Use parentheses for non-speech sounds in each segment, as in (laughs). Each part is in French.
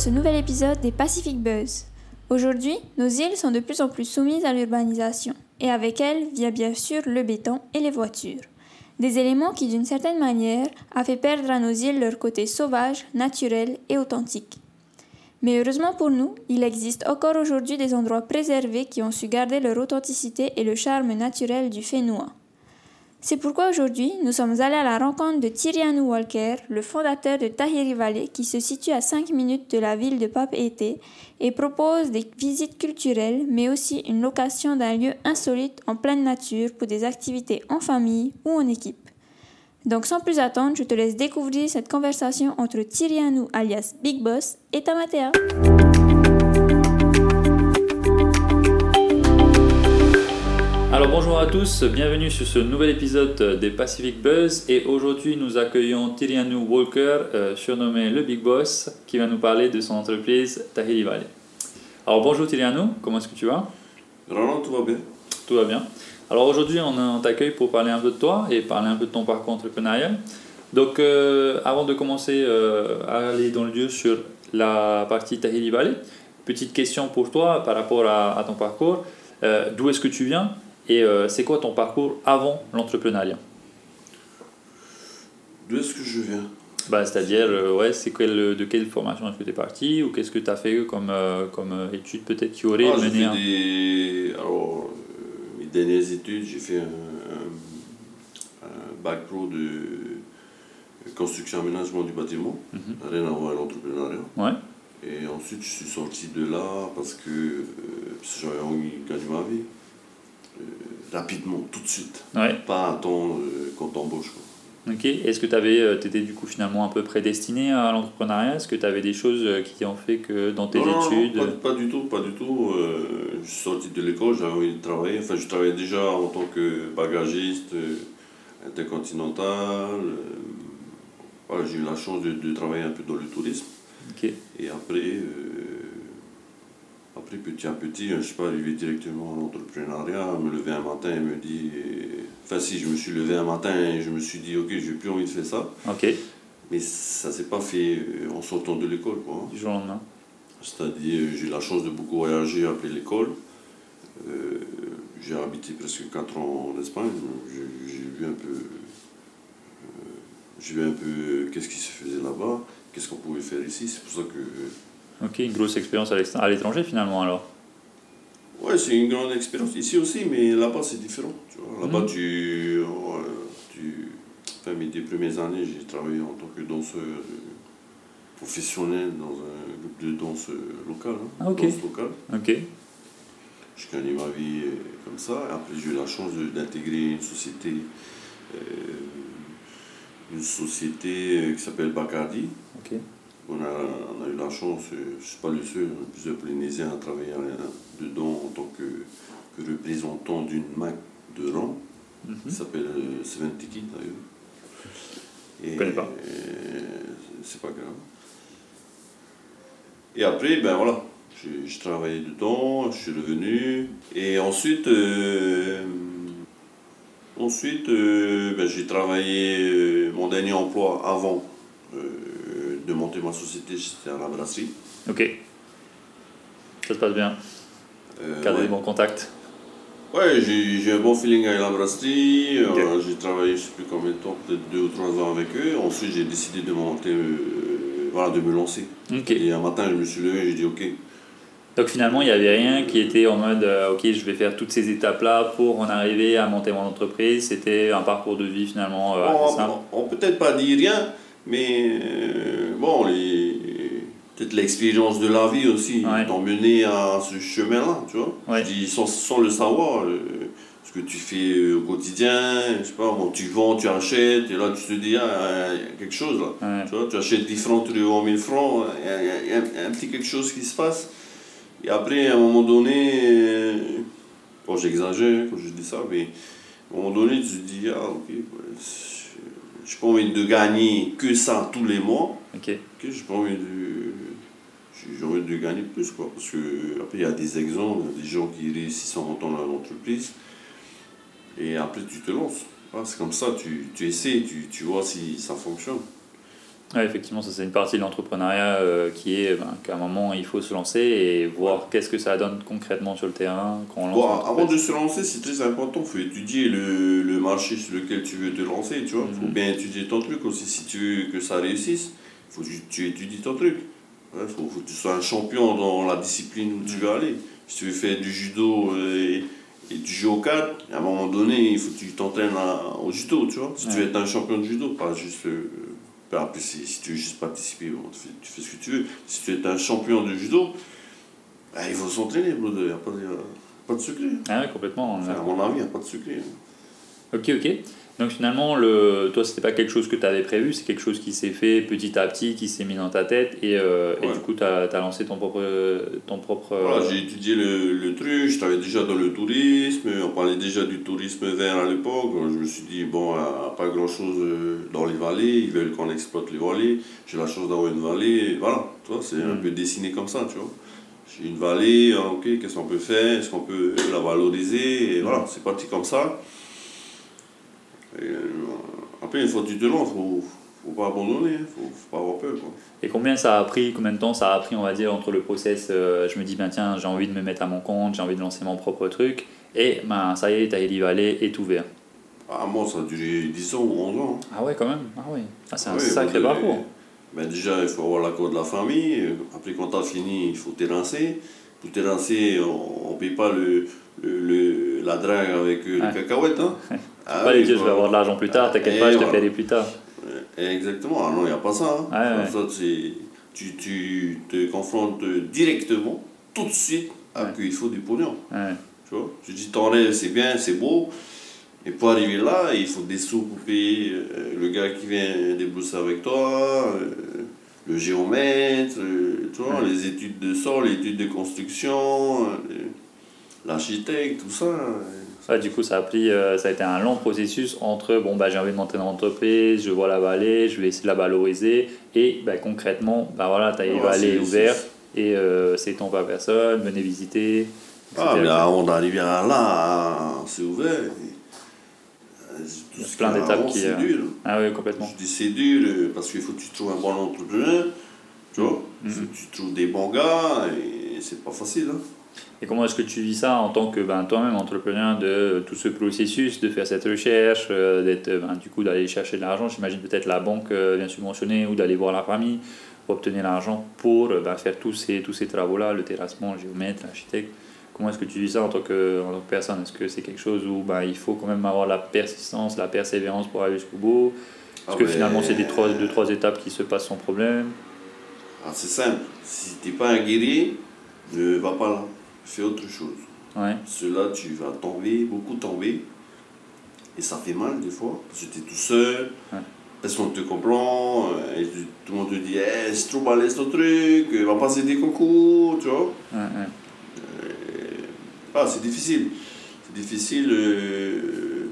dans ce nouvel épisode des Pacific Buzz. Aujourd'hui, nos îles sont de plus en plus soumises à l'urbanisation, et avec elles vient bien sûr le béton et les voitures. Des éléments qui, d'une certaine manière, a fait perdre à nos îles leur côté sauvage, naturel et authentique. Mais heureusement pour nous, il existe encore aujourd'hui des endroits préservés qui ont su garder leur authenticité et le charme naturel du Fénois. C'est pourquoi aujourd'hui, nous sommes allés à la rencontre de Tyrianou Walker, le fondateur de Tahiri Valley, qui se situe à 5 minutes de la ville de Papeete et propose des visites culturelles, mais aussi une location d'un lieu insolite en pleine nature pour des activités en famille ou en équipe. Donc sans plus attendre, je te laisse découvrir cette conversation entre Tyrianou alias Big Boss et Tamatea. Alors bonjour à tous, bienvenue sur ce nouvel épisode des Pacific Buzz et aujourd'hui nous accueillons Tyrianou Walker, euh, surnommé le Big Boss, qui va nous parler de son entreprise Tahiri Valley. Alors bonjour Tyrianou, comment est-ce que tu vas? Vraiment, tout va bien. Tout va bien. Alors aujourd'hui on, t'accueille pour parler un peu de toi et parler un peu de ton parcours entrepreneurial. Donc euh, avant de commencer euh, à aller dans le lieu sur la partie Tahiri Valley, petite question pour toi par rapport à, à ton parcours. D'où est-ce que tu viens? Et euh, c'est quoi ton parcours avant l'entrepreneuriat? D'où est-ce que je viens bah, C'est-à-dire, euh, ouais, c'est quel, de quelle formation est-ce que tu es parti ou qu'est-ce que tu as fait comme, euh, comme euh, études peut-être qui auraient Ah, mené un- des... Alors, euh, mes dernières études, j'ai fait un, un- un bac pro de construction aménagement du bâtiment, Mhm. rien à voir avec l'entrepreneuriat. Ouais. Et ensuite, je suis sorti de là parce que, euh, parce que j'avais envie de gagner ma vie. Euh, rapidement, tout de suite. Ouais. Pas attendre euh, qu'on t'embauche. Ok. Est-ce que tu étais du coup finalement un peu prédestiné à l'entrepreneuriat? Est-ce que tu avais des choses euh, qui ont fait que dans tes Non, non, non, études pas, pas du tout, pas du tout. Euh, je suis sorti de l'école, j'avais envie de travailler. Enfin, je travaillais déjà en tant que bagagiste euh, intercontinental. euh, voilà, j'ai eu la chance de, de travailler un peu dans le tourisme. Et après, euh, petit à petit, je ne suis pas arrivé directement à l'entrepreneuriat. Me lever un matin et me dire. Enfin, si, je me suis levé un matin et je me suis dit, ok, j'ai plus envie de faire ça. Ok. Mais ça s'est pas fait euh, en sortant de l'école, quoi. hein. Du jour au lendemain. C'est-à-dire, j'ai eu la chance de beaucoup voyager après l'école. Euh, j'ai habité presque 4 ans en Espagne. j'ai vu un peu. euh, j'ai vu un peu qu'est-ce qui se faisait là-bas, qu'est-ce qu'on pouvait faire ici. C'est pour ça que. Ok, une grosse expérience à l'étranger finalement alors. Ouais, c'est une grande expérience ici aussi, mais là-bas c'est différent. Là-bas, Mhm. tu, ouais, tu. Enfin, mes deux premières années, j'ai travaillé en tant que danseur euh, professionnel dans un groupe de danse euh, local. hein, Ah, ok. danse locale. Ok. Je gagnais ma vie euh, comme ça. Après, j'ai eu la chance d'intégrer une société, euh, une société euh, qui s'appelle Bacardi. Ok. On a, on a eu la chance, euh, je ne suis pas le seul, est plusieurs Polynésiens à travailler dedans en tant que, que représentant d'une marque de rang Mhm. qui s'appelle euh, Seven Ticket d'ailleurs. Et, connais pas. euh, c'est pas grave. Et après, ben voilà, j'ai travaillé dedans, je suis revenu. Et ensuite, euh, ensuite euh, ben, j'ai travaillé, euh, mon dernier emploi avant de monter ma société, c'était à la brasserie. Ok. Ça se passe bien. Euh, Garder ouais. des bons contacts. Ouais, j'ai j'ai un bon feeling avec la brasserie. Euh, j'ai travaillé, je sais plus combien de temps, peut-être deux ou trois ans avec eux. Ensuite, j'ai décidé de monter, euh, voilà, de me lancer. Et un matin, je me suis levé et j'ai dit ok. Donc finalement, il n'y avait rien qui était en mode euh, ok, je vais faire toutes ces étapes-là pour en arriver à monter mon entreprise. C'était un parcours de vie finalement euh, assez on simple. on- on peut peut-être pas dire rien, mais euh, bon, les, peut-être l'expérience de la vie aussi Ouais. t'ont mené à ce chemin-là, tu vois. Ouais. Je dis sans, sans le savoir. euh, ce que tu fais euh, au quotidien, je sais pas, bon, tu vends, tu achètes, et là tu te dis, ah, il y a quelque chose là. Ouais. Tu vois, tu achètes 10 francs, tu les vends 1000 francs, il y a, il y un, petit quelque chose qui se passe. Et après, à un moment donné, euh, bon, j'exagère quand je dis ça, mais à un moment donné, tu te dis, ah, ok, je n'ai pas envie de gagner que ça tous les mois, Ok. j'ai pas envie de. j'ai- envie de gagner plus, quoi. Parce que, après, il y a des exemples, il y a des gens qui réussissent en montant leur entreprise, et après, tu te lances. Ah, c'est comme ça, tu, tu essaies, tu, tu vois si ça fonctionne. Ouais, effectivement, ça c'est une partie de l'entrepreneuriat euh, qui est ben, qu'à un moment il faut se lancer et voir qu'est-ce que ça donne concrètement sur le terrain quand on lance. Bon, avant de se lancer, c'est très important. Il faut étudier le, le marché sur lequel tu veux te lancer. Tu vois, faut Mhm. bien étudier ton truc aussi. Si tu veux que ça réussisse, il faut que tu étudies ton truc. Il faut, faut que tu sois un champion dans la discipline où tu veux aller. Si tu veux faire du judo et, et tu joues au cadre, à un moment donné, il faut que tu t'entraînes au judo. Tu vois, si tu veux être un champion de judo, pas juste. euh, ben, après, si, si tu veux juste participer, bon, tu, fais, tu fais ce que tu veux. Si tu être un champion de judo, ben, il faut s'entraîner. Il n'y a pas de, pas de secret. Ah ouais, complètement. on est Enfin, à mon avis, il n'y a pas de secret. Ok, ok. Donc finalement, le... toi, c'était pas quelque chose que tu avais prévu, c'est quelque chose qui s'est fait petit à petit, qui s'est mis dans ta tête, et, euh, et du coup, tu as, lancé ton propre. Ton propre Voilà, j'ai étudié le, le truc, je travaillais déjà dans le tourisme, on parlait déjà du tourisme vert à l'époque. Je me suis dit, bon, euh, pas grand chose dans les vallées, ils veulent qu'on exploite les vallées. J'ai la chance d'avoir une vallée, voilà, tu vois, c'est un Mm. peu dessiné comme ça, tu vois. J'ai une vallée, ah, ok, qu'est-ce qu'on peut faire, est-ce qu'on peut la valoriser, et voilà, c'est parti comme ça. Et, euh, après, une fois que tu te lances, il faut, faut pas abandonner, il faut, faut pas avoir peur. Quoi. Et combien ça a pris, combien de temps ça a pris, on va dire, entre le process, euh, je me dis, ben tiens, j'ai envie de me mettre à mon compte, j'ai envie de lancer mon propre truc, et ben ça y est, Tahiti Valley est ouvert. Ah, moi, ça a duré 10 ans ou 11 ans. hein. Ah ouais, quand même Ah ouais. Ah, c'est un Oui, sacré parcours. Ben déjà, il faut avoir l'accord de la famille. Après, quand tu as fini, il faut t'élancer. Pour t'élancer, on ne paye pas le, le, le- la drague avec euh, Ouais. les cacahuètes. Hein. (laughs) Ah pas les dire, je vais avoir de l'argent plus tard, t'inquiète pas, je te voilà. paierai plus tard. Euh, Exactement. Ah non, il n'y a pas ça. Hein. Ouais, ouais. Ça, c'est- tu, tu te confrontes directement, tout de suite, à qu'il faut du pognon. Tu vois Tu dis ton rêve, c'est bien, c'est beau. Et pour arriver là, il faut des sous pour payer euh, le gars qui vient débourser avec toi, euh, le géomètre, tu vois, Ouais. les études de sol, les études de construction, euh, l'architecte, tout ça. Ouais, du coup, ça a, pris, euh, ça a été un long processus entre bon, bah, j'ai envie de monter dans l'entreprise, je vois la vallée, je vais essayer de la valoriser, et bah, concrètement, bah, voilà, Tahiti Ouais, Valley c'est- est ouvert, et euh, c'est ton pas personne, venez visiter. Ah, mais avant d'arriver à là, c'est ouvert. Tout ce plein d'étapes qui, C'est euh, dur. Ah oui, complètement. Je dis c'est dur euh, parce qu'il faut que tu trouves un bon entrepreneur, tu vois. Il Mhm. faut que tu trouves des bons gars et c'est pas facile. Hein. Et comment est-ce que tu vis ça en tant que ben, toi-même entrepreneur de tout ce processus, de faire cette recherche, euh, d'être ben, du coup d'aller chercher de l'argent, j'imagine peut-être la banque euh, vient subventionner ou d'aller voir la famille pour obtenir l'argent pour ben, faire tous ces, tous ces travaux-là, le terrassement, le géomètre, l'architecte. Comment est-ce que tu vis ça en tant que, en tant que personne? Est-ce que c'est quelque chose où ben, il faut quand même avoir la persistance, la persévérance pour aller jusqu'au bout? Est-ce Ah que ben, finalement c'est des trois, deux, trois étapes qui se passent sans problème? Ah, c'est simple. Si t'es pas un guerrier, ne va pas là. Fais autre chose. Ouais, Cela, tu vas tomber, beaucoup tomber. Et ça fait mal des fois, parce que tu es tout seul. Ouais. Personne ne te comprend? euh, Et tu- tout le monde te dit Eh, c'est trop balèze ton truc, euh, va passer des concours, tu vois. ouais, ouais. Ah, c'est difficile. C'est difficile. euh,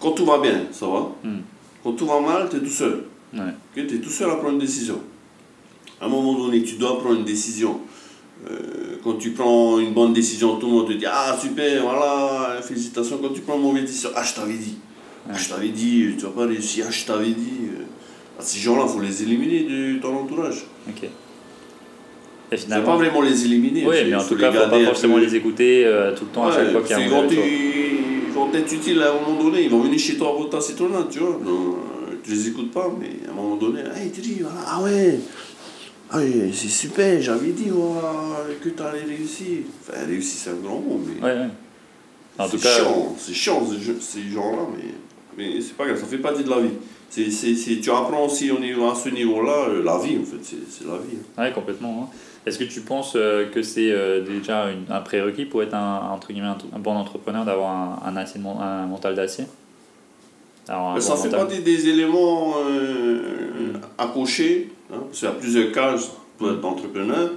Quand tout va bien, ça va. Hmm. Quand tout va mal, tu es tout seul. Ouais. tu es tout seul à prendre une décision. À un moment donné, tu dois prendre une décision. Euh, quand tu prends une bonne décision, tout le monde te dit Ah, super, voilà, félicitations. Quand tu prends une mauvaise décision, Ah, je t'avais dit. Ah, je t'avais dit, tu vas pas réussir. Ah, je t'avais dit. euh. Ah, ces gens-là, il faut les éliminer de ton entourage. Et C'est finalement. pas vraiment les éliminer. Oui, c'est- mais en tout cas, il ne faut pas forcément peu- les écouter euh, tout le temps à chaque fois qu'il y a un retour. ils vont être utiles à un moment donné, ils vont venir chez toi pour ta citronnade, tu vois. Non, euh, tu les écoutes pas, mais à un moment donné, hey, tu dis, ah ouais, ah c'est super, j'avais dit voilà, que tu allais réussir. Enfin, réussir, c'est un grand mot, mais Ouais, ouais. En tout c'est cas, chiant, c'est chiant ces, gens-là, mais, mais c'est pas grave, ça fait partie de la vie. C'est, c'est, c'est- tu apprends aussi au niveau, à ce niveau-là, euh, la vie en fait, c'est, la vie. ouais, complètement. hein. Est-ce que tu penses euh, que c'est euh, déjà une- un prérequis pour être un, entre guillemets, un, bon entrepreneur d'avoir un, un, acier- un mental d'acier? Mais bon ça fait mental. partie des éléments euh, à cocher. Hein, parce qu'il y a plusieurs cases pour être entrepreneur.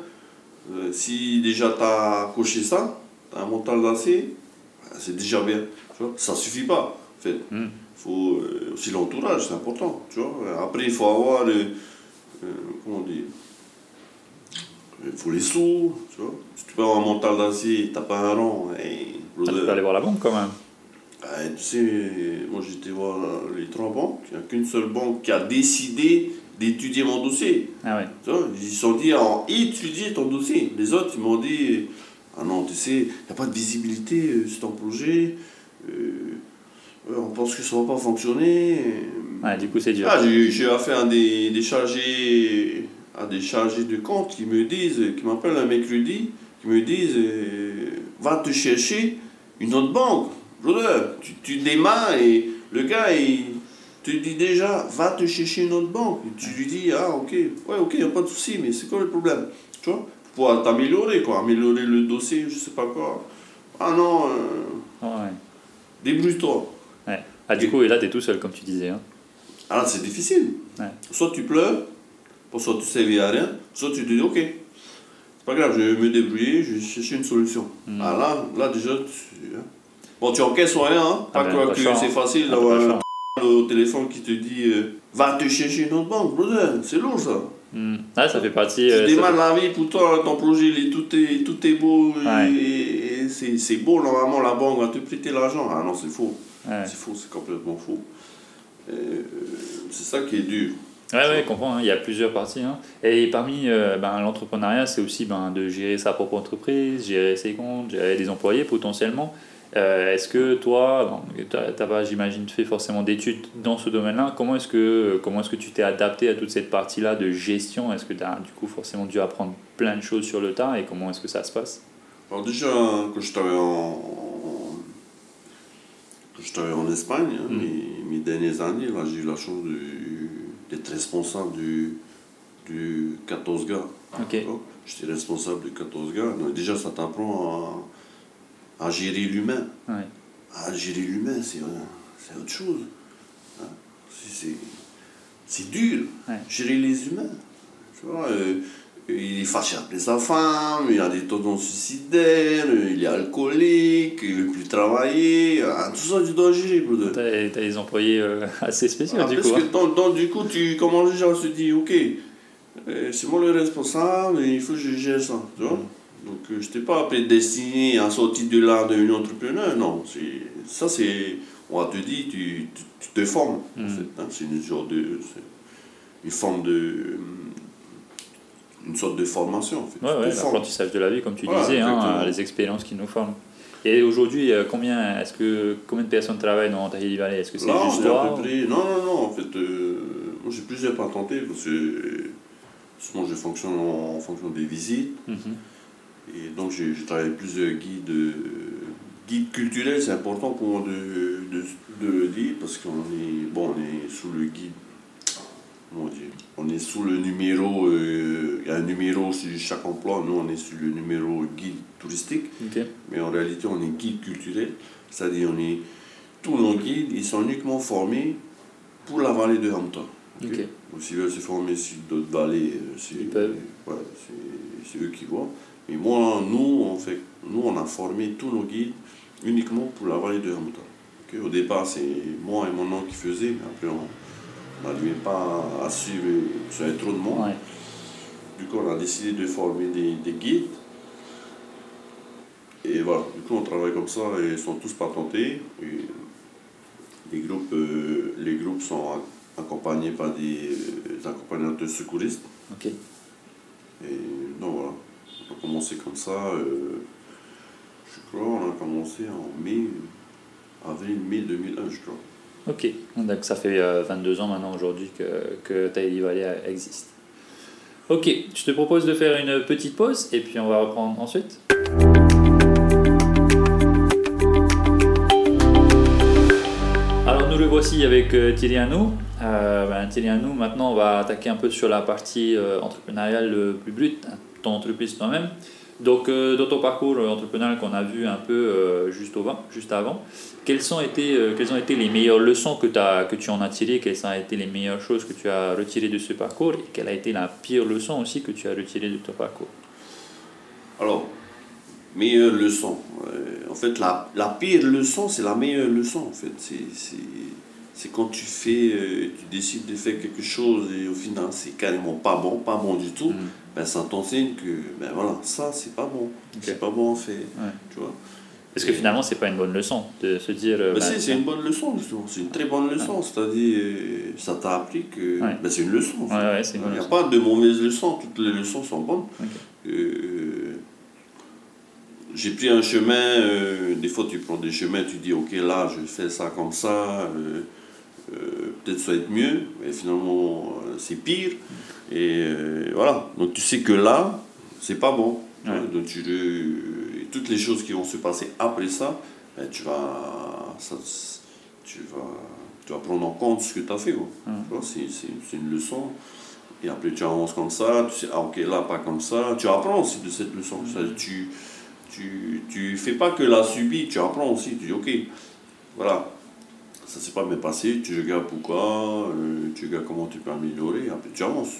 Si déjà tu as coché ça, as un mental d'acier, ben, c'est déjà bien. Tu vois, ça suffit pas. En fait, Mm. Faut euh, aussi l'entourage, c'est important. Tu vois. Après, il faut avoir le. euh, comment dire Il faut les sous. Tu vois. Si tu peux avoir un mental d'acier, tu n'as pas un rang. hey, Ah, tu peux aller voir la banque quand même. ben, tu sais, moi j'étais voir les trois banques. Il n'y a qu'une seule banque qui a décidé d'étudier mon dossier. Ah ouais. Tu vois, Ils se sont dit, en étudier ton dossier. Les autres, ils m'ont dit, ah non, tu sais, il n'y a pas de visibilité euh, sur ton projet. euh, on pense que ça ne va pas fonctionner. Ouais, du coup, c'est dur. Ah, j'ai affaire à des, des chargés à des chargés de compte qui me disent, qui m'appellent un mercredi, qui me disent euh, va te chercher une autre banque. Brother, tu, tu démarres et le gars il te dit déjà va te chercher une autre banque. Et tu lui dis ah ok, ouais ok, y a pas de souci, mais c'est quoi le problème? Tu vois? Pour pouvoir t'améliorer quoi, améliorer le dossier, je sais pas quoi. Ah non, euh, Ouais. débrouille-toi. Ouais. Ah, du coup, et là, t'es tout seul, comme tu disais. Hein. Alors c'est difficile. Ouais. Soit tu pleures, soit tu ne servis à rien, soit tu te dis ok, c'est pas grave, je vais me débrouiller, je vais chercher une solution. Mm. Ah là, là déjà, tu... hein. Bon, tu encaisses rien, hein. Ah pas ben, que c'est hein. facile Ah, d'avoir un au téléphone qui te dit euh, va te chercher une autre banque, brother, c'est lourd ça. Hmm. Ah, ça fait partie. Tu euh, démarres la vie pour toi, ton projet, tout, est, tout est beau, et- Ouais. et, c'est beau, normalement la banque va te prêter l'argent. Ah non, c'est faux. Ouais. C'est faux, c'est complètement faux. Euh, c'est ça qui est dur. Ouais, ouais, je comprends. hein. Il y a plusieurs parties. hein. Et parmi euh, ben, l'entrepreneuriat, c'est aussi ben, de gérer sa propre entreprise, gérer ses comptes, gérer des employés potentiellement. Euh, est-ce que toi, tu n'as pas, j'imagine, fait forcément d'études dans ce domaine-là Comment est-ce que, comment est-ce que tu t'es adapté à toute cette partie-là de gestion? Est-ce que tu as du coup forcément dû apprendre plein de choses sur le tas et comment est-ce que ça se passe? Alors déjà, quand je travaillais en, travaillais en Espagne, hein, Mm. mes, mes dernières années, là, j'ai eu la chance de- d'être responsable du, du 14 gars. D'accord J'étais responsable de 14 gars. Donc déjà, ça t'apprend à, à gérer l'humain. Ouais. À gérer l'humain, c'est c'est autre chose. hein. C'est- C'est c'est dur, Ouais. gérer les humains. Tu vois, euh, il est fâché après sa femme, il a des tendances suicidaires, il est alcoolique, il veut plus travailler. ah, tout ça, tu dois gérer, brother. Tu as, des employés euh, assez spéciaux Ah, du parce coup. que hein. du coup, tu commences déjà à se dire, ok, euh, c'est moi le responsable, et il faut que je gère ça. Tu vois? Donc, euh, je t'ai pas prédestiné à sortir de là devenir entrepreneur, non. c'est- Ça, c'est. On va te dire, tu, tu, tu te formes, Mm. hein. C'est une genre de. c'est une forme de. Une sorte de formation, en fait. Ouais, ouais, l'apprentissage de la vie, comme tu disais, hein, les expériences qui nous forment. Et aujourd'hui, euh, combien, est-ce que, combien de personnes travaillent dans Tahiti Valley? Est-ce que c'est juste toi près- Non, non, non, en fait, euh, moi j'ai plusieurs patentés parce que euh, moi je fonctionne en, en fonction des visites Mhm. et donc j'ai travaillé plusieurs guides, euh, guides culturels, c'est important pour moi de, de, de le dire parce qu'on est, bon, on est sous le guide, on est sous le numéro, euh, il y a un numéro sur chaque emploi, nous on est sur le numéro guide touristique. Mais en réalité, on est guide culturel, c'est-à-dire on est tous nos guides, ils sont uniquement formés pour la vallée de Hampton. ok? Ok. Donc s'ils veulent se former sur d'autres vallées, euh, c'est ouais, eux qui voient. Mais moi, nous, on fait, nous, on a formé tous nos guides uniquement pour la vallée de Hampton. Au départ, c'est moi et mon oncle qui faisaient, mais après, on n'arrivait pas à suivre, avait trop de monde. Ouais. Du coup, on a décidé de former des, des guides. Et voilà, du coup, on travaille comme ça et ils sont tous patentés. Et les, groupes, euh, les groupes sont ac- accompagnés par des, euh, accompagnateurs secouristes. Ok. Et donc voilà, on a commencé comme ça. euh, je crois on a commencé en mai, avril-mai 2001, je crois. Ok. Donc ça fait euh, 22 ans maintenant aujourd'hui que, que Valley existe. Ok. Je te propose de faire une petite pause et puis on va reprendre ensuite. Alors nous le voici avec euh, Thierry Hanou. Euh, ben, Thierry Hanou, maintenant on va attaquer un peu sur la partie euh, entrepreneuriale plus brute, hein, ton entreprise toi-même. Donc euh, dans ton parcours euh, entrepreneurial qu'on a vu un peu euh, juste, au, juste avant, quelles, sont été, euh, quelles ont été les meilleures leçons que, as, que tu en as tirées? Quelles ont été les meilleures choses que tu as retirées de ce parcours? Et quelle a été la pire leçon aussi que tu as retirée de ton parcours? Alors, meilleure leçon. En fait, la, la pire leçon, c'est la meilleure leçon. En fait, c'est, c'est, quand tu fais, euh, tu décides de faire quelque chose et au final, c'est carrément pas bon, pas bon du tout. Mm. Ben, ça t'enseigne que, ben voilà, ça, c'est pas bon. C'est pas bon faire. Ouais. Tu vois. Parce que finalement, c'est pas une bonne leçon de se dire. euh, Mais bah, c'est une bonne leçon, justement. C'est une très bonne leçon. C'est-à-dire, euh, ça t'a appris que. Ouais. Ben, c'est une leçon. Ouais, Il n'y a leçon. pas de mauvaises leçons. Toutes les leçons sont bonnes. Ok. Euh, j'ai pris un chemin, euh, des fois tu prends des chemins, tu dis ok là je fais ça comme ça, euh, peut-être ça va être mieux, mais finalement euh, c'est pire. Et euh, voilà, donc tu sais que là, c'est pas bon. Ouais. Donc tu, et toutes les choses qui vont se passer après ça, ben, tu, vas, ça, tu, vas, tu vas prendre en compte ce que tu as fait. c'est, une leçon. Et après tu avances comme ça, tu sais, ah ok là pas comme ça. Tu apprends aussi de cette leçon. Ça, tu, tu, tu fais pas que la subir, tu apprends aussi. Tu dis ok, voilà, ça s'est pas bien passé, tu regardes pourquoi, euh, tu regardes comment tu peux améliorer, après tu avances.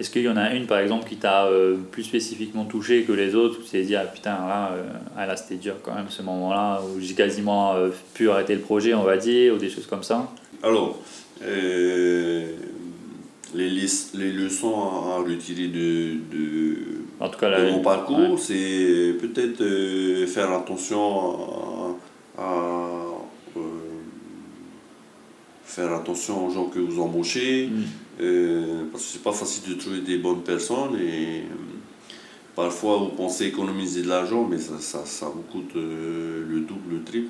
Est-ce qu'il y en a une, par exemple, qui t'a euh, plus spécifiquement touché que les autres, où tu t'es dit, ah putain, là, euh, ah, là c'était dur quand même ce moment-là, où j'ai quasiment pu arrêter le projet, on va dire, ou des choses comme ça? Alors, les, les, leçons à, retirer de, de, En tout cas, de là. mon parcours, c'est peut-être euh, faire attention à, à, euh, faire attention aux gens que vous embauchez, Mm. euh, parce que c'est pas facile de trouver des bonnes personnes et euh, parfois vous pensez économiser de l'argent, mais ça, ça, ça vous coûte euh, le double, le triple.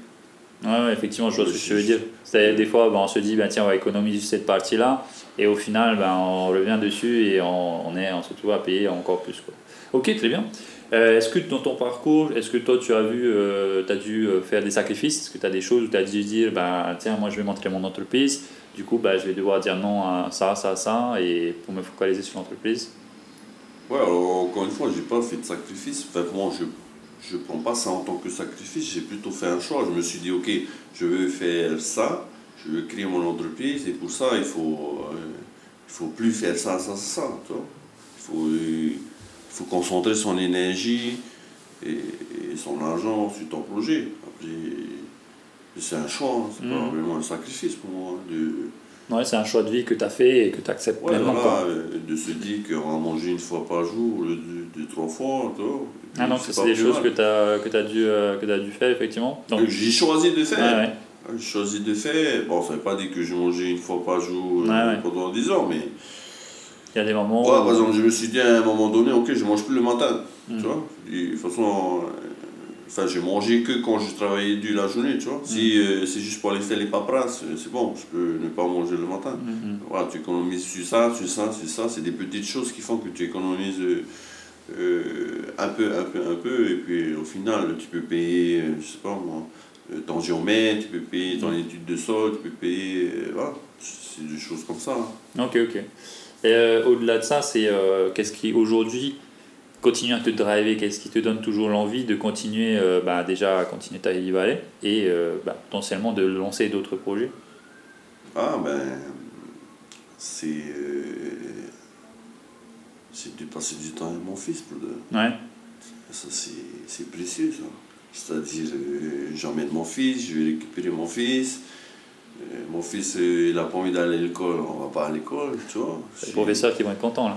Ouais, ouais, effectivement, je vois ce que tu veux dire. C'est des fois, ben, on se dit, ben, tiens, on va économiser cette partie-là, et au final, ben, on revient dessus et on, on, est, on se retrouve à payer encore plus. Quoi. Ok, très bien. Euh, est-ce que dans ton parcours, est-ce que toi, tu as vu, euh, dû euh, faire des sacrifices? Est-ce que tu as des choses où tu as dû dire, ben, tiens, moi, je vais montrer mon entreprise, du coup, ben, je vais devoir dire non à ça, ça, ça, et pour me focaliser sur l'entreprise Ouais, alors encore une fois, j'ai pas fait de sacrifice. Enfin, moi, je je prends pas ça en tant que sacrifice, j'ai plutôt fait un choix. Je me suis dit, ok, je veux faire ça, je veux créer mon entreprise, et pour ça, il faut, euh, faut plus faire ça, ça, ça. Il, faut, faut concentrer son énergie et, et son argent sur ton projet. C'est un choix, hein, c'est pas Mhm. vraiment un sacrifice pour moi. hein, De, Ouais, c'est un choix de vie que tu as fait et que tu acceptes Ouais, pleinement. voilà, euh, de se dire qu'on va manger une fois par jour au lieu de, de trois fois. puis, Ah, ça, c'est pas des choses que tu as, que as, dû, euh, que as dû faire, effectivement. Donc, Que J'ai choisi de faire. ouais, ouais. J'ai choisi de faire. Bon, ça veut pas dire que je mangeais une fois par jour euh, pendant 10 ans, mais. Il y a des moments. Ouais, où- par exemple, je me suis dit à un moment donné, ok, je mange plus le matin. Mm. Tu vois Et De toute façon, euh, enfin, j'ai mangé que quand je travaillais dur la journée, tu vois. Si Mm. euh, c'est juste pour aller faire les paperasses, euh, c'est bon, je peux ne pas manger le matin. Mhm. Voilà, tu économises sur ça, sur ça, sur ça. C'est des petites choses qui font que tu économises euh, euh, un peu, un peu, un peu. Et puis au final, tu peux payer, je sais pas moi, ton géomètre, tu peux payer ton étude de sol, tu peux payer. voilà, c'est des choses comme ça. hein. Ok, ok. Euh, au-delà de ça, c'est euh, qu'est-ce qui aujourd'hui continue à te driver Qu'est-ce qui te donne toujours l'envie de continuer, euh, bah, déjà à continuer ta Hilly Valley et euh, bah, potentiellement de lancer d'autres projets? Ah ben, c'est. c'est de passer du temps avec mon fils pour de. Ouais. Ça, c'est précieux, ça. C'est-à-dire, j'emmène mon fils, je vais récupérer mon fils. Euh, mon fils, euh, il n'a pas envie d'aller à l'école, on va pas à l'école, tu vois. C'est les professeurs qui vont être contents là.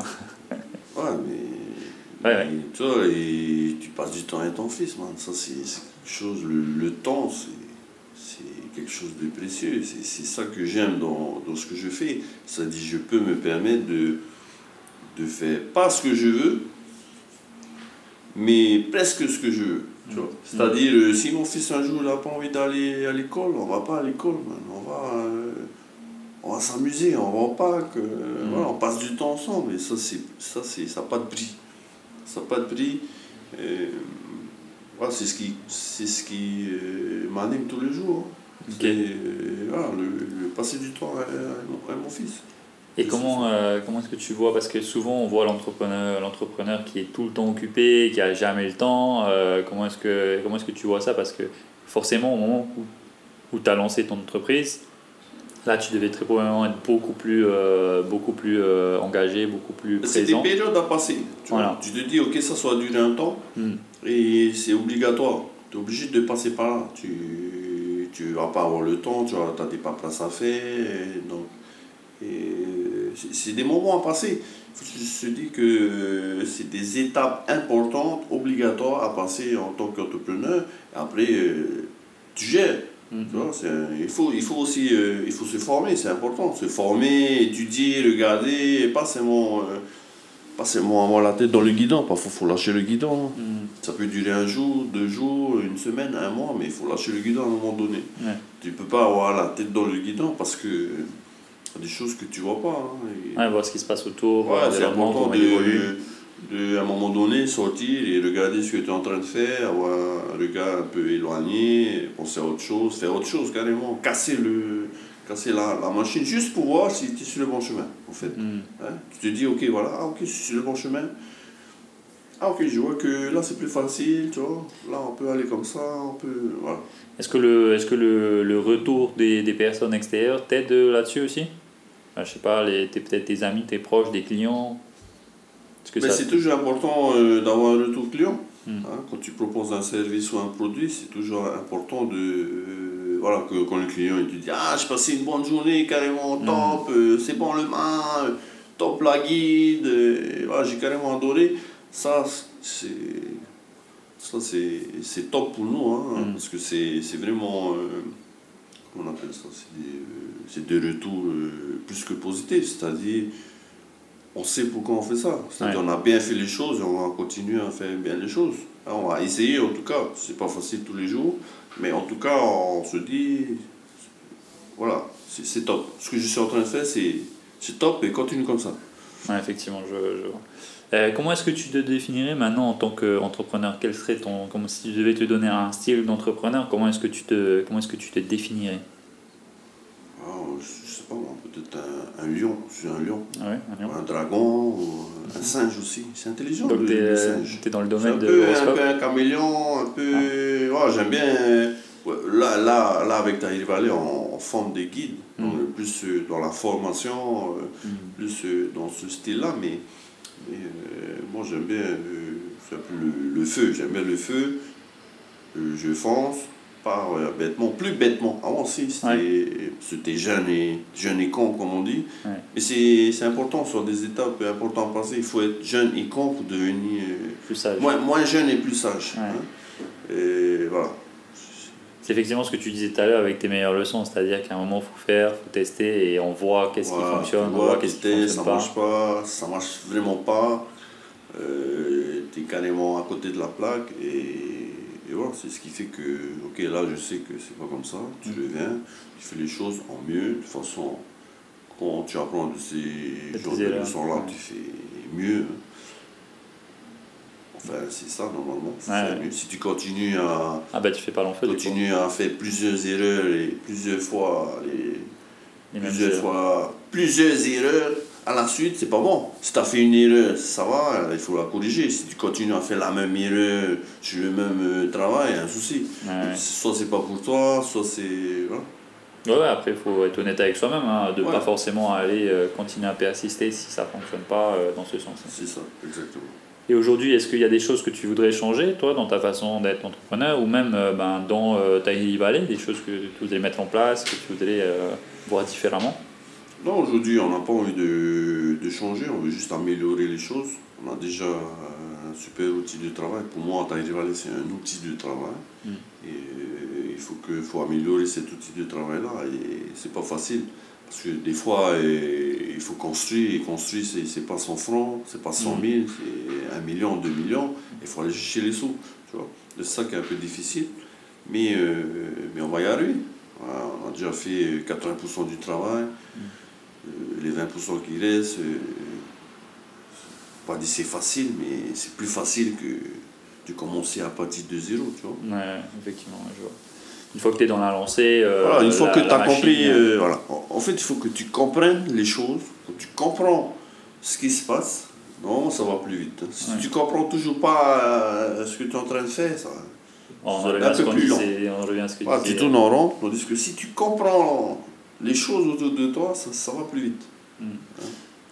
(laughs) Ouais, mais. Ouais, ouais. mais tu vois, et tu passes du temps avec ton fils, man. Ça, c'est quelque chose. Le, le temps, c'est. Quelque chose de précieux. C'est ça que j'aime dans, dans ce que je fais. C'est-à-dire, je peux me permettre de, de faire pas ce que je veux, mais presque ce que je veux. C'est-à-dire, euh, si mon fils un jour n'a pas envie d'aller à l'école, on va pas à l'école. On va, euh, on va s'amuser, on va parc, euh, voilà, on passe du temps ensemble. Et ça, c'est, ça, c'est, ça n'a pas de prix. Ça n'a pas de prix. Euh, voilà, c'est ce qui, c'est ce qui m'anime tous les jours. hein. Ok. C'est, voilà, le, le passer du temps avec mon, avec mon fils. Et comment, euh, comment est-ce que tu vois? Parce que souvent on voit l'entrepreneur, l'entrepreneur qui est tout le temps occupé, qui a jamais le temps. euh, comment est-ce que comment est-ce que tu vois ça? Parce que forcément au moment où, où tu as lancé ton entreprise, là tu devais très probablement être beaucoup plus euh, beaucoup plus euh, engagé, beaucoup plus C'est des présent. périodes à passer. Tu, vois. Voilà. tu te dis, ok, ça soit durer un temps, Hmm. et c'est obligatoire. Tu es obligé de passer par là. Tu tu vas pas avoir le temps, tu as des paperasses à faire. donc, et c'est- des moments à passer. Je dis que c'est des étapes importantes, obligatoires à passer en tant qu'entrepreneur. Après, euh, tu gères. Tu vois, c'est un- il, faut, il faut aussi euh, il faut se former, c'est important. Se former, étudier, regarder, pas seulement, euh, pas seulement avoir la tête dans le guidon. Parfois, il faut lâcher le guidon. Mhm. Ça peut durer un jour, deux jours, une semaine, un mois, mais il faut lâcher le guidon à un moment donné. Ouais. Tu peux pas avoir la tête dans le guidon parce que des choses que tu vois pas. hein, et- Ouais, voir ce qui se passe autour, Ouais, c'est important de, de, à un moment donné, sortir et regarder ce que tu es en train de faire, avoir un regard un peu éloigné, penser à autre chose, faire autre chose carrément, casser, le, casser la, la machine juste pour voir si tu es sur le bon chemin, en fait. Mhm. Hein, Tu te dis, ok, voilà, ah, ok, je suis sur le bon chemin. Ah, ok, je vois que là, c'est plus facile, tu vois. Là, on peut aller comme ça, on peut. Voilà. Est-ce que le, est-ce que le, le retour des, des personnes extérieures t'aide euh, là-dessus aussi? Je sais pas, les, t'es peut-être tes amis, tes proches, des clients c'est toujours important euh, d'avoir un retour client. Hmm. Hein, quand tu proposes un service ou un produit, c'est toujours important de. euh, voilà, que quand le client il te dit Ah, j'ai passé une bonne journée, carrément Hmm. top, euh, c'est bon le main, top la guide, voilà, j'ai carrément adoré. Ça, c'est. Ça, c'est c'est top pour nous, hein, Hmm. parce que c'est c'est vraiment. On appelle ça C'est des, euh, des retours euh, plus que positifs, c'est-à-dire on sait pourquoi on fait ça. C'est-à-dire Ouais. on a bien fait les choses et on va continuer à faire bien les choses. Hein, On va essayer en tout cas. C'est pas facile tous les jours, mais en tout cas on se dit voilà, c'est top. Ce que je suis en train de faire, c'est c'est top et continue comme ça. Ouais, effectivement, je, je vois. Euh, comment est-ce que tu te définirais maintenant en tant qu'entrepreneur? Quel serait ton, comme si tu devais te donner un style d'entrepreneur, comment est-ce que tu te, comment est-ce que tu te définirais? Alors, je, sais pas peut-être un, un lion. Je suis un lion. Ah ouais, un lion. Un dragon, ou un singe aussi. C'est intelligent Donc le, tu es, dans le domaine un de peu, un peu un caméléon, un peu. Ouais, j'aime bien. ouais, là, là, là, avec Tahir Valley, on, on forme des guides. Est plus euh, dans la formation, euh, Mhm. plus euh, dans ce style-là. Mais, euh, moi, j'aime bien euh, le, le feu. J'aime bien le feu. Euh, je fonce. Ouais, bêtement, plus bêtement. Avant aussi, c'était c'était jeune et, jeune et con, comme on dit. Ouais. Mais c'est c'est important, sur des étapes importantes à passer. Il faut être jeune et con pour devenir. Plus sage. Moins, moins jeune et plus sage. Ouais. hein. Et voilà. C'est effectivement ce que tu disais tout à l'heure avec tes meilleures leçons, c'est-à-dire qu'à un moment, il faut faire, il faut tester et on voit qu'est-ce qui fonctionne, on voit qu'est-ce qui fonctionne ça pas. marche pas, ça marche vraiment pas. Euh, tu es carrément à côté de la plaque et, et voilà, c'est ce qui fait que, ok, là je sais que c'est pas comme ça, tu Mm. reviens, tu fais les choses en mieux, de toute façon, quand tu apprends de ces genres de leçons-là, ouais. tu fais mieux. Enfin, c'est ça normalement, Ouais. Si tu continues à, Ah bah tu fais pas long feu à faire plusieurs erreurs et plusieurs fois les, plusieurs erreurs. fois plusieurs erreurs à la suite c'est pas bon si tu as fait une erreur ça va il faut la corriger si tu continues à faire la même erreur sur le même euh, travail il y a un souci Ouais. soit c'est pas pour toi soit c'est voilà. Ouais, ouais, après, il faut être honnête avec soi-même, hein, de Ouais. pas forcément aller euh, continuer à persister si ça fonctionne pas euh, dans ce sens. c'est ça exactement Et aujourd'hui, est-ce qu'il y a des choses que tu voudrais changer, toi, dans ta façon d'être entrepreneur, ou même euh, ben, dans euh, Valley, des choses que tu voudrais mettre en place, que tu voudrais euh, voir différemment? Non aujourd'hui on n'a pas envie de, de changer on veut juste améliorer les choses. On a déjà un super outil de travail. Pour moi Tahiti Valley c'est un outil de travail. Mm. et euh, il faut que faut améliorer cet outil de travail là et c'est pas facile parce que des fois euh, il faut construire et construire c'est pas 100 francs c'est pas 100 000 c'est 1 million 2 millions. Il faut aller chercher les sous tu vois. C'est ça qui est un peu difficile. Mais euh, mais on va y arriver. Voilà, on a déjà fait 80% du travail. Euh, les 20% qui restent euh, pas dire c'est facile mais c'est plus facile que de commencer à partir de zéro tu vois. Ouais, effectivement, je vois. Une fois que tu es dans la lancée, euh, Voilà, une fois la- que tu as machine, compris, euh, euh, voilà. En, fait, il faut que tu comprennes les choses, que tu comprends ce qui se passe. Non, ça va plus vite. hein. Si Ouais. tu comprends toujours pas ce que tu es en train de faire, ça. on, revient à ce qu'on disait, on revient à ce que Voilà, tu tournes en rond, tandis que si tu comprends les choses autour de toi, ça, ça va plus vite.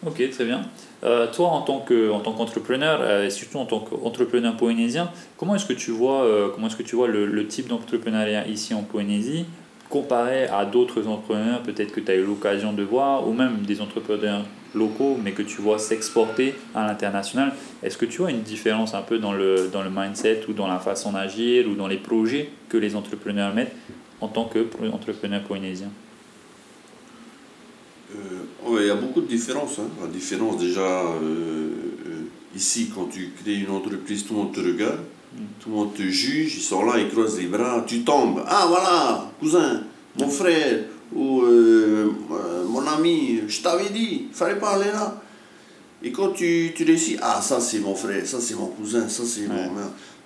Ok, très bien. Euh, toi, en tant que en tant qu'entrepreneur, euh, et surtout en tant qu'entrepreneur polynésien, comment est-ce que tu vois euh, comment est-ce que tu vois le, type d'entrepreneuriat ici en Polynésie comparé à d'autres entrepreneurs peut-être que tu as eu l'occasion de voir ou même des entrepreneurs locaux, mais que tu vois s'exporter à l'international? Est-ce que tu vois une différence un peu dans le, dans le mindset ou dans la façon d'agir ou dans les projets que les entrepreneurs mettent en tant qu'entrepreneurs polynésiens? Euh, Il y a beaucoup de différences. Hein. La différence déjà, euh, euh, ici, quand tu crées une entreprise, tout le monde te regarde, mm. tout le monde te juge, ils sont là, ils croisent les bras, tu tombes. Ah voilà, cousin, mon frère, ou mon ami, je t'avais dit, il fallait pas aller là. Et quand tu, tu réussis, ah ça c'est mon frère, ça c'est mon cousin, ça c'est mon...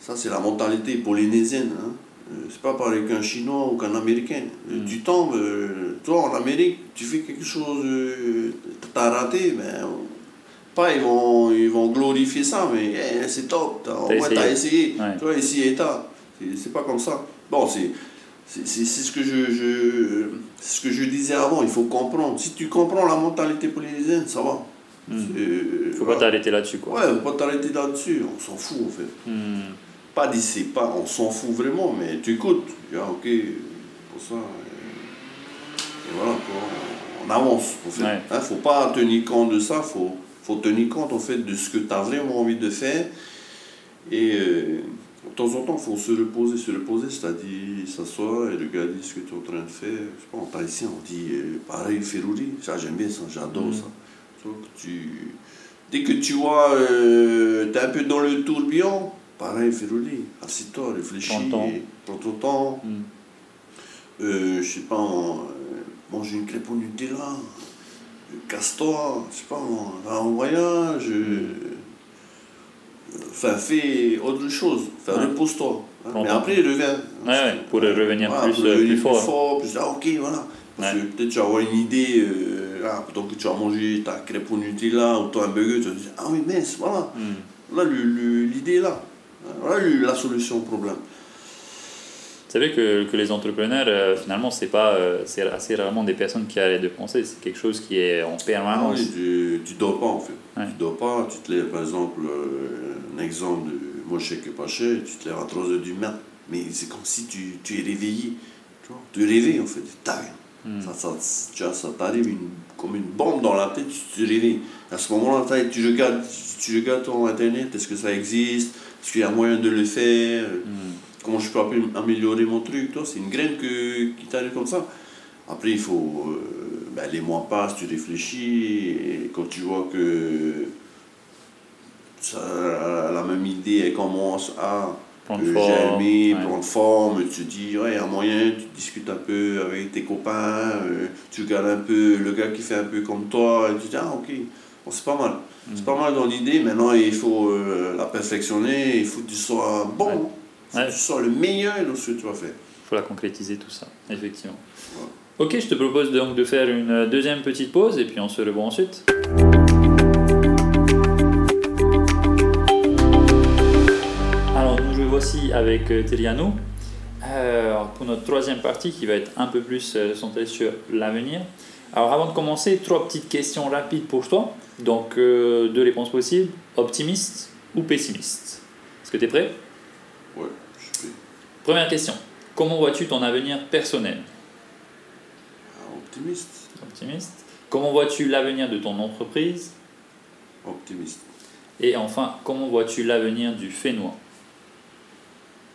Ça c'est la mentalité polynésienne. Hein. Euh, c'est pas pareil qu'un Chinois ou qu'un Américain. Euh, mm. Tu tombes, euh, toi en Amérique, tu fais quelque chose, t'as raté, ben, pas ils vont, ils vont glorifier ça, mais eh, c'est top, au moins t'as essayé. Tu vois, ici et là. C'est pas comme ça. Bon, c'est. C'est ce, que je, je, ce que je disais avant, il faut comprendre. Si tu comprends la mentalité polynésienne, ça va. Il mm. faut pas t'arrêter là-dessus. Quoi. Ouais, faut pas t'arrêter là-dessus, on s'en fout en fait. Mm pas c'est pas, on s'en fout vraiment, mais tu écoutes. Tu ok, pour ça. Et, voilà, quoi, on avance. En fait. Hein, faut pas tenir compte de ça, faut, faut tenir compte en fait de ce que tu as vraiment envie de faire. Et euh, de temps en temps, faut se reposer, se reposer, c'est-à-dire s'asseoir et regarder ce que tu es en train de faire. Je sais pas, en thaïsien, on dit euh, pareil, Ferrouri. Ça, j'aime bien ça, j'adore mm. ça. tu, dès que tu vois, euh, tu es un peu dans le tourbillon, Pareil, réfléchis, prends ton temps. Mm. Euh, je sais pas, euh, mange une crêpe au Nutella, casse-toi, je sais pas, va en voyage, euh, enfin, fais autre chose, enfin, repose-toi. Hein. Mais après, reviens. Ouais, ouais, pour revenir plus, pour revenir plus, fort. fort plus, ah, ok, voilà. Parce que peut-être tu vas avoir une idée, euh, là, plutôt que tu vas manger ta crêpe au Nutella ou ton hamburger, tu vas te dire, ah oui, mince, voilà. Mm. Là, l'idée est là. Voilà la solution au problème. Vous savez que, que les entrepreneurs, euh, finalement, c'est pas, euh, c'est assez rarement des personnes qui arrêtent de penser. C'est quelque chose qui est en permanence. Ah tu, tu dors pas en fait. Tu dors pas. Tu te lèves, par exemple, euh, un exemple de pas cher, tu te lèves à 3h du matin. Mais c'est comme si tu, tu es réveillé. Tu, vois, tu en fait. Hmm. Ça, ça, ça t'arrive une, comme une bombe dans la tête, tu te réveilles. À ce moment-là, tu regardes, tu regardes ton internet, est-ce que ça existe? Est-ce qu'il y a moyen de le faire hmm. Comment je peux améliorer mon truc C'est une graine que, qui t'arrive comme ça. Après, il faut. Euh, ben, les mois passent, tu réfléchis, et quand tu vois que ça, la même idée, elle commence à germer, prendre forme, tu te dis, ouais, il y a moyen, tu discutes un peu avec tes copains, euh, tu regardes un peu le gars qui fait un peu comme toi, et tu dis, ah, ok, bon, c'est pas mal. C'est pas mal dans l'idée, maintenant il faut euh, la perfectionner, il faut que tu sois bon, il faut que tu sois le meilleur dans ce que tu vas faire. Il faut la concrétiser tout ça, effectivement. Ok, je te propose donc de faire une deuxième petite pause et puis on se revoit ensuite. Alors nous je voici avec euh, Teliano euh, pour notre troisième partie qui va être un peu plus centrée sur l'avenir. Alors avant de commencer, trois petites questions rapides pour toi. Donc euh, deux réponses possibles, optimiste ou pessimiste? Est-ce que tu es prêt? Ouais, je suis prêt. Première question. Comment vois-tu ton avenir personnel? Ah, Optimiste. Optimiste. Comment vois-tu l'avenir de ton entreprise? Optimiste. Et enfin, comment vois-tu l'avenir du Fénois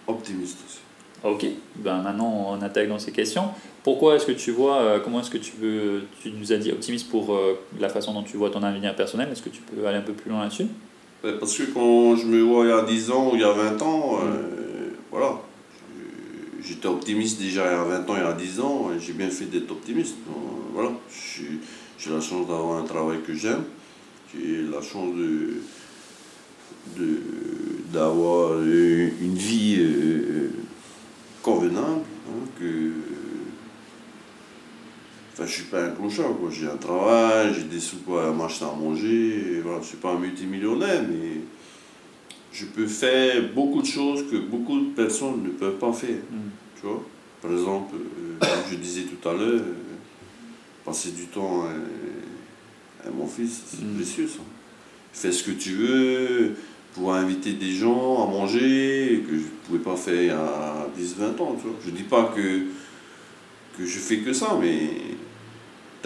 Optimiste aussi. Ok, ben maintenant on attaque dans ces questions. Pourquoi est-ce que tu vois, euh, comment est-ce que tu veux, tu nous as dit optimiste pour euh, la façon dont tu vois ton avenir personnel, est-ce que tu peux aller un peu plus loin là-dessus? Parce que quand je me vois il y a 10 ans ou il y a 20 ans, euh, mm. voilà, j'étais optimiste déjà il y a 20 ans, il y a 10 ans, j'ai bien fait d'être optimiste. voilà, j'ai la chance d'avoir un travail que j'aime, j'ai la chance de, d'avoir une vie convenable, hein, que Enfin, je suis pas un clochard, quoi. J'ai un travail, j'ai des sous pour m'acheter à manger. Voilà, je suis pas un multimillionnaire, mais je peux faire beaucoup de choses que beaucoup de personnes ne peuvent pas faire. Mm. Tu vois? Par exemple, euh, comme je disais tout à l'heure, euh, passer du temps à, mon fils, c'est mm. précieux ça. Fais ce que tu veux, pouvoir inviter des gens à manger, que je ne pouvais pas faire il y a 10-20 ans. Tu vois je dis pas que, que je fais que ça, mais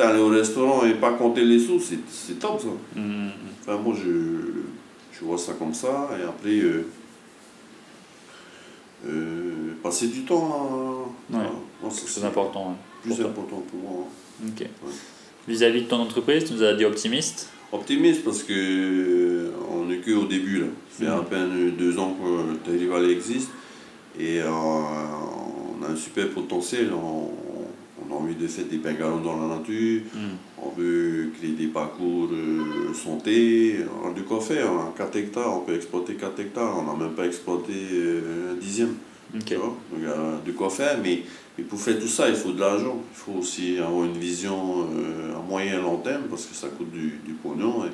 aller au restaurant et pas compter les sous, c'est top ça. Mhm. Enfin, moi, je, je vois ça comme ça. Et après, euh, euh, passer du temps. Ouais. C'est important. hein, plus pour important pour moi. Ok. Vis-à-vis de ton entreprise, tu nous as dit optimiste? Optimiste parce que euh, on n'est qu'au début là. Ça fait Mhm. à peine deux ans que Terry Valley existe et euh, on a un super potentiel. On, on a envie de faire des bungalows dans la nature. Mhm. On veut créer des parcours euh, santé. On a de quoi faire. On a 4 hectares, on peut exploiter 4 hectares. On n'a même pas exploité euh, un dixième. Donc, il y a quoi faire, mais, mais pour faire tout ça, il faut de l'argent. Il faut aussi avoir une vision euh, à moyen et long terme, parce que ça coûte du, du pognon. Et,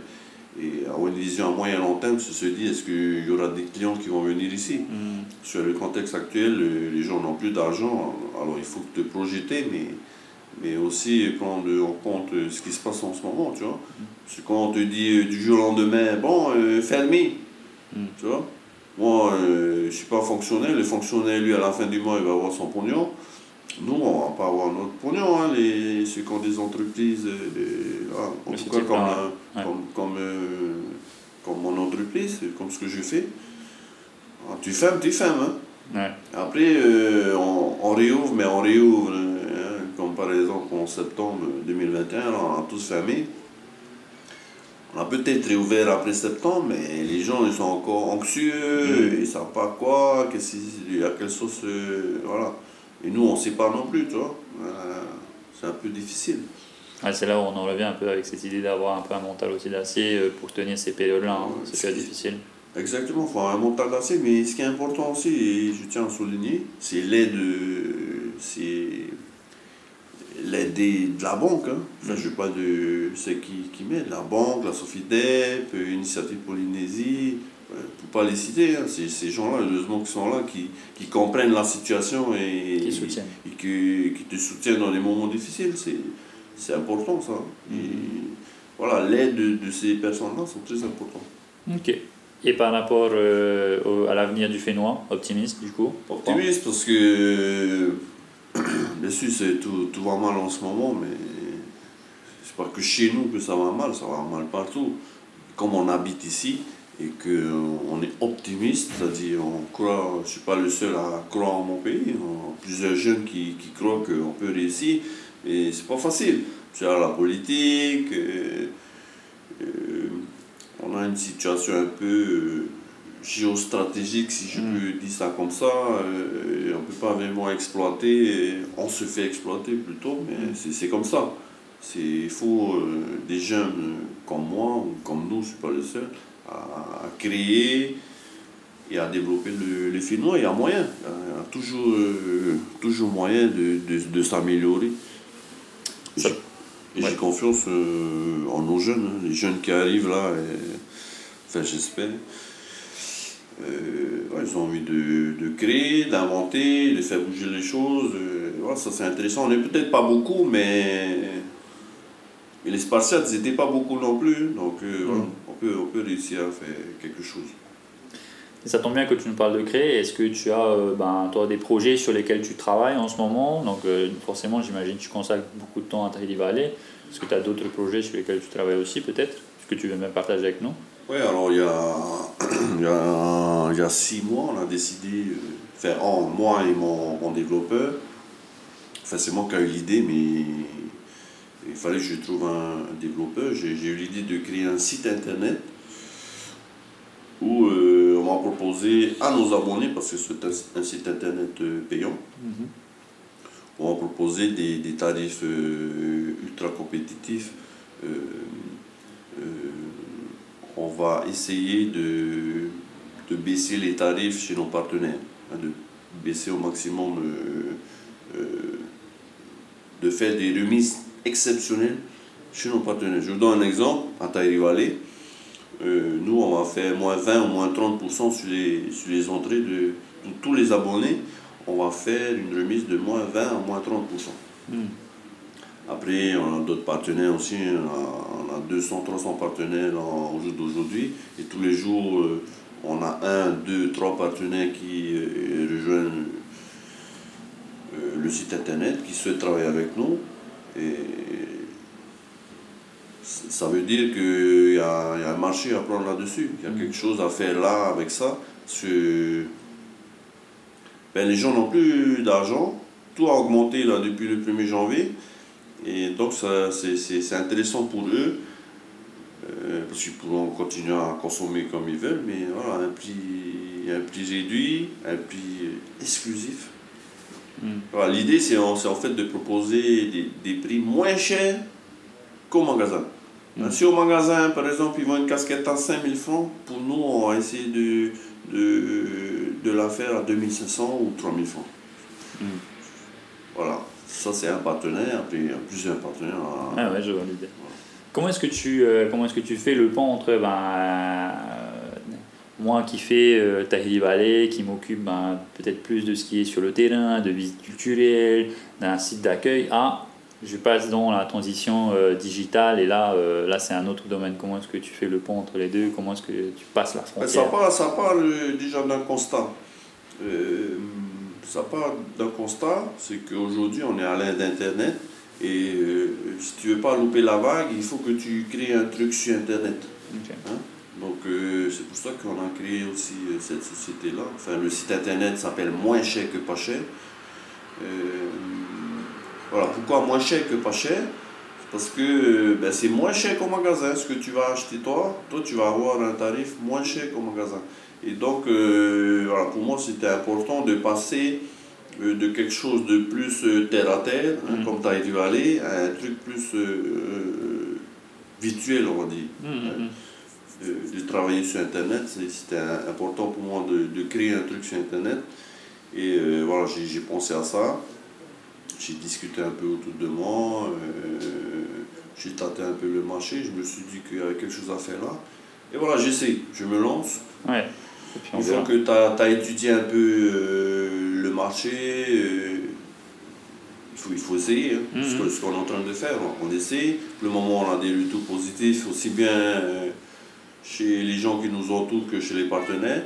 et avoir une vision à moyen et long terme, c'est se dire est-ce qu'il y aura des clients qui vont venir ici Mhm. Sur le contexte actuel, le- les gens n'ont plus d'argent, alors il faut te projeter, mais, mais aussi prendre en compte ce qui se passe en ce moment, tu vois. Parce que quand on te dit euh, du jour au lendemain, bon, euh, fermé, Mm. tu vois. Moi, euh, je ne suis pas fonctionnaire, le fonctionnaire, lui, à la fin du mois, il va avoir son pognon. Nous, on ne va pas avoir notre pognon, hein, les, ceux qui ont des entreprises, euh, voilà. en Mais tout c'est cas comme, ouais. comme, comme, euh, comme mon entreprise, comme ce que je fais. Ah, tu fermes, tu fermes. Hein. Ouais. Après, euh, on, on réouvre, mais on réouvre, hein, comme par exemple en septembre 2021, là, on a tous fermé. On a peut-être réouvert après septembre, mais les gens ils sont encore anxieux, Mm. ils ne savent pas quoi, à quelle sauce. euh, voilà. Et nous, on ne sait pas non plus, tu vois. Euh, c'est un peu difficile. Ouais, c'est là où on en revient un peu avec cette idée d'avoir un peu un mental aussi d'acier euh, pour tenir ces périodes-là. hein. Ouais, C'est c'est- très difficile. Exactement, il faut avoir un mental d'acier, mais ce qui est important aussi, et je tiens à souligner, c'est l'aide, euh, l'aide de la banque. Hein. Enfin, je ne pas de ceux qui, qui m'aident, la banque, la Sofidep, euh, Initiative Polynésie, pour pas les citer, hein. ces gens-là, heureusement qui sont là, qui, qui comprennent la situation et, Qui et qui te soutiennent dans les moments difficiles. C'est, c'est important ça. Et voilà, l'aide de, de ces personnes-là sont très importantes. Ok. Et par rapport euh, au- à l'avenir du Fénois, optimiste du coup pourquoi Optimiste parce que (clears throat) bien sûr tout, tout va mal en ce moment mais c'est pas que chez nous que ça va mal, ça va mal partout. Comme on habite ici et qu'on est optimiste, c'est-à-dire on croit, je suis pas le seul à croire en mon pays, on a plusieurs jeunes qui, qui croient qu'on peut réussir, mais c'est pas facile. C'est la politique, euh, euh, on a une situation un peu euh, géostratégique, si je Mm. peux dire ça comme ça. euh, on ne peut pas vraiment exploiter, on se fait exploiter plutôt, mais Mm. c'est comme ça. Il faut euh, des jeunes comme moi, ou comme nous, je ne suis pas le seul, à, à créer et à développer le, les Finnois. Il y a moyen, il y a, il y a toujours, euh, toujours moyen de, de, de s'améliorer. J'ai- Ouais. confiance euh, en nos jeunes, hein, les jeunes qui arrivent là, et- enfin j'espère. Euh, ouais, ils ont envie de, de créer, d'inventer, de faire bouger les choses. euh, ça c'est intéressant. On n'est peut-être pas beaucoup, mais, mais les Spartiates, n'étaient pas beaucoup non plus. Donc euh, voilà, on, peut, on peut réussir à faire quelque chose. Ça tombe bien que tu nous parles de créer. Est-ce que tu as euh, ben, toi, des projets sur lesquels tu travailles en ce moment? Donc euh, forcément, j'imagine que tu consacres beaucoup de temps à Tahiti Valley. Est-ce que tu as d'autres projets sur lesquels tu travailles aussi peut-être? Est-ce que tu veux même partager avec nous? Oui, alors il y a, (clears throat) il y, a, six mois, on a décidé, enfin, en, moi et mon, développeur, enfin c'est moi qui ai eu l'idée, mais il fallait que je trouve un, développeur. J'ai eu l'idée de créer un site internet où euh, va proposer à nos abonnés, parce que c'est un, site internet euh, payant, on va proposer des, des tarifs euh, ultra compétitifs. euh, euh, on va essayer de, de baisser les tarifs chez nos partenaires, hein, de baisser au maximum, de faire des remises exceptionnelles chez nos partenaires. Je vous donne un exemple, à Tahiri Valley, euh, nous on va faire moins 20 ou moins 30% sur les, sur les entrées de, de tous les abonnés, on va faire une remise de moins 20 à moins 30%. Après, on a d'autres partenaires aussi. On a, on a 200, 300 partenaires en- au jour d'aujourd'hui. Et tous les jours, euh, on a un, deux, trois partenaires qui euh, rejoignent le site internet, qui souhaitent travailler avec nous. Et ça veut dire qu'il y, y a, un marché à prendre là-dessus. Il y a quelque chose à faire là avec ça. Ben, les gens n'ont plus d'argent. Tout a augmenté là, depuis le 1er janvier. Et donc, c'est intéressant pour eux. Euh, parce qu'ils pourront continuer à consommer comme ils veulent. Mais voilà, un prix, un prix réduit, un prix exclusif. Hmm. L'idée, c'est en, en, fait de proposer des, des prix moins chers qu'au magasin. Mm. Si au magasin, par exemple, ils vendent une casquette à 5000 francs, pour nous, on va essayer de, de, de la faire à 2500 ou 3000 francs. Mm. Voilà, ça c'est un partenaire, puis il y a plusieurs partenaires. Ah ouais, je vois l'idée. Comment est-ce que tu euh, comment est-ce que tu fais le pont entre ben, euh, moi qui fais euh, Tahiri Valley, qui m'occupe ben, peut-être plus de ce qui est sur le terrain, de visite culturelle, d'un site d'accueil, à je passe dans la transition euh, digitale et là, euh, là c'est un autre domaine. Comment est-ce que tu fais le pont entre les deux? Comment est-ce que tu passes la frontière? Ça part, ça part déjà d'un constat. Euh, ça part d'un constat, c'est qu'aujourd'hui on est à l'ère d'Internet et si tu veux pas louper la vague, il faut que tu crées un truc sur Internet. Hein? Donc c'est pour ça qu'on a créé aussi cette société-là. Enfin, le site Internet s'appelle Moins cher que pas cher. Voilà, pourquoi moins cher que pas cher? Parce que ben, c'est moins cher qu'au magasin. Ce que tu vas acheter toi, toi tu vas avoir un tarif moins cher qu'au magasin. Et donc, euh, voilà, pour moi, c'était important de passer euh, de quelque chose de plus euh, terre à terre, hein, mm. comme tu as évalué, à un truc plus virtuel, on va dire. Mm, mm, hein. de, travailler sur Internet, c'était important pour moi de, de, créer un truc sur Internet. Et voilà, j'ai pensé à ça j'ai discuté un peu autour de moi, euh, j'ai tâté un peu le marché, je me suis dit qu'il y avait quelque chose à faire là. Et voilà, j'essaie, je me lance. Ouais. Une fois que tu as, étudié un peu euh, le marché, euh, il, faut, il faut essayer hein, mhm. ce qu'on est en train de faire. On essaie. Pour le moment, on a des retours positifs, aussi bien chez les gens qui nous entourent que chez les partenaires.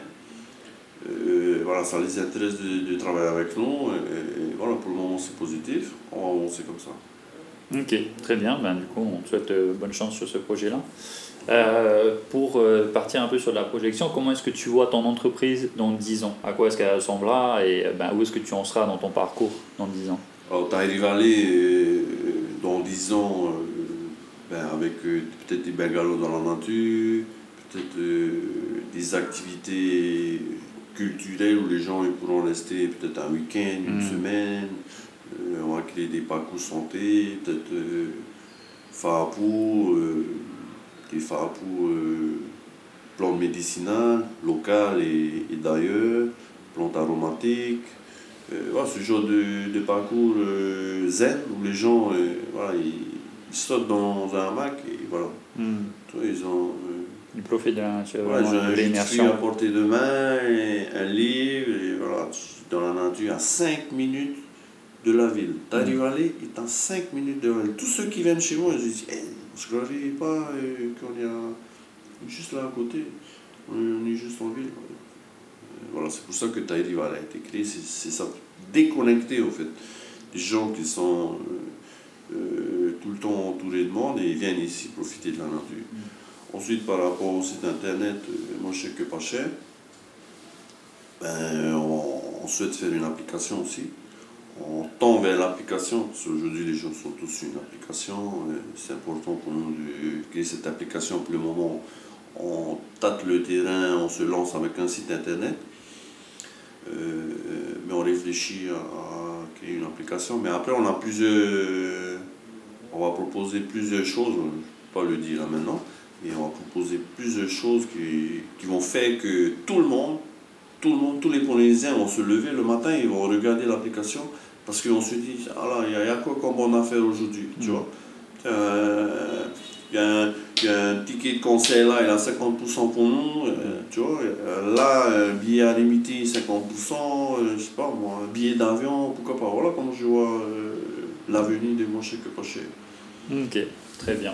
Voilà, ça les intéresse de, travailler avec nous. Et, voilà, pour le moment, c'est positif. On va avancer comme ça. Ok, très bien. Ben, du coup, on te souhaite euh, bonne chance sur ce projet-là. Euh, pour euh, partir un peu sur la projection, comment est-ce que tu vois ton entreprise dans 10 ans? À quoi est-ce qu'elle ressemblera et ben, où est-ce que tu en seras dans ton parcours dans 10 ans? Alors, Tahiri Valley, dans 10 ans, ben, avec peut-être des bungalows dans la nature, peut-être des activités culturelles où les gens ils pourront rester peut-être un week-end, une mm. semaine. Euh, on va créer des parcours santé, peut-être euh, FAPU, euh, des FAPU euh, plantes médicinales, locales et, et d'ailleurs, plantes aromatiques. Voilà, ce genre de, de parcours zen où les gens voilà, ils, sautent dans un hamac et voilà. Mm. ils ont du profit de la nature. Ouais, j'ai un à portée de main, un livre, et voilà, dans la nature, à 5 minutes de la ville. T'arrives mm. à aller, et dans 5 minutes de la ville. Tous ceux qui viennent chez moi, ils disent, hey, on ne se pas euh, qu'on est a juste là à côté. On est juste en ville. Voilà, c'est pour ça que Tahiri a été créé, c'est ça, déconnecter en fait. Les gens qui sont euh, euh, tout le temps entourés de monde et ils viennent ici profiter de la nature. Ensuite, par rapport au site internet, euh, moi je sais que pas cher, ben, on, souhaite faire une application aussi. On tend vers l'application, parce qu'aujourd'hui les gens sont tous une application. C'est important pour nous de créer cette application. Pour le moment, on tâte le terrain, on se lance avec un site internet. Euh, mais on réfléchit à, créer une application. Mais après, on a plusieurs. On va proposer plusieurs choses, je ne vais pas le dire là maintenant. Et on va proposer plusieurs choses qui, qui, vont faire que tout le monde, tout le monde, tous les Polynésiens vont se lever le matin et vont regarder l'application parce qu'on se dit, ah là, il y, a quoi comme bonne affaire aujourd'hui, tu mm. vois? Euh, il y, a un ticket de conseil là, il a 50% pour nous, euh, tu vois? Là, un billet à limiter, 50%, euh, je sais pas moi, un billet d'avion, pourquoi pas? Voilà comment je vois l'avenir des moins chers que pas. Ok, très bien.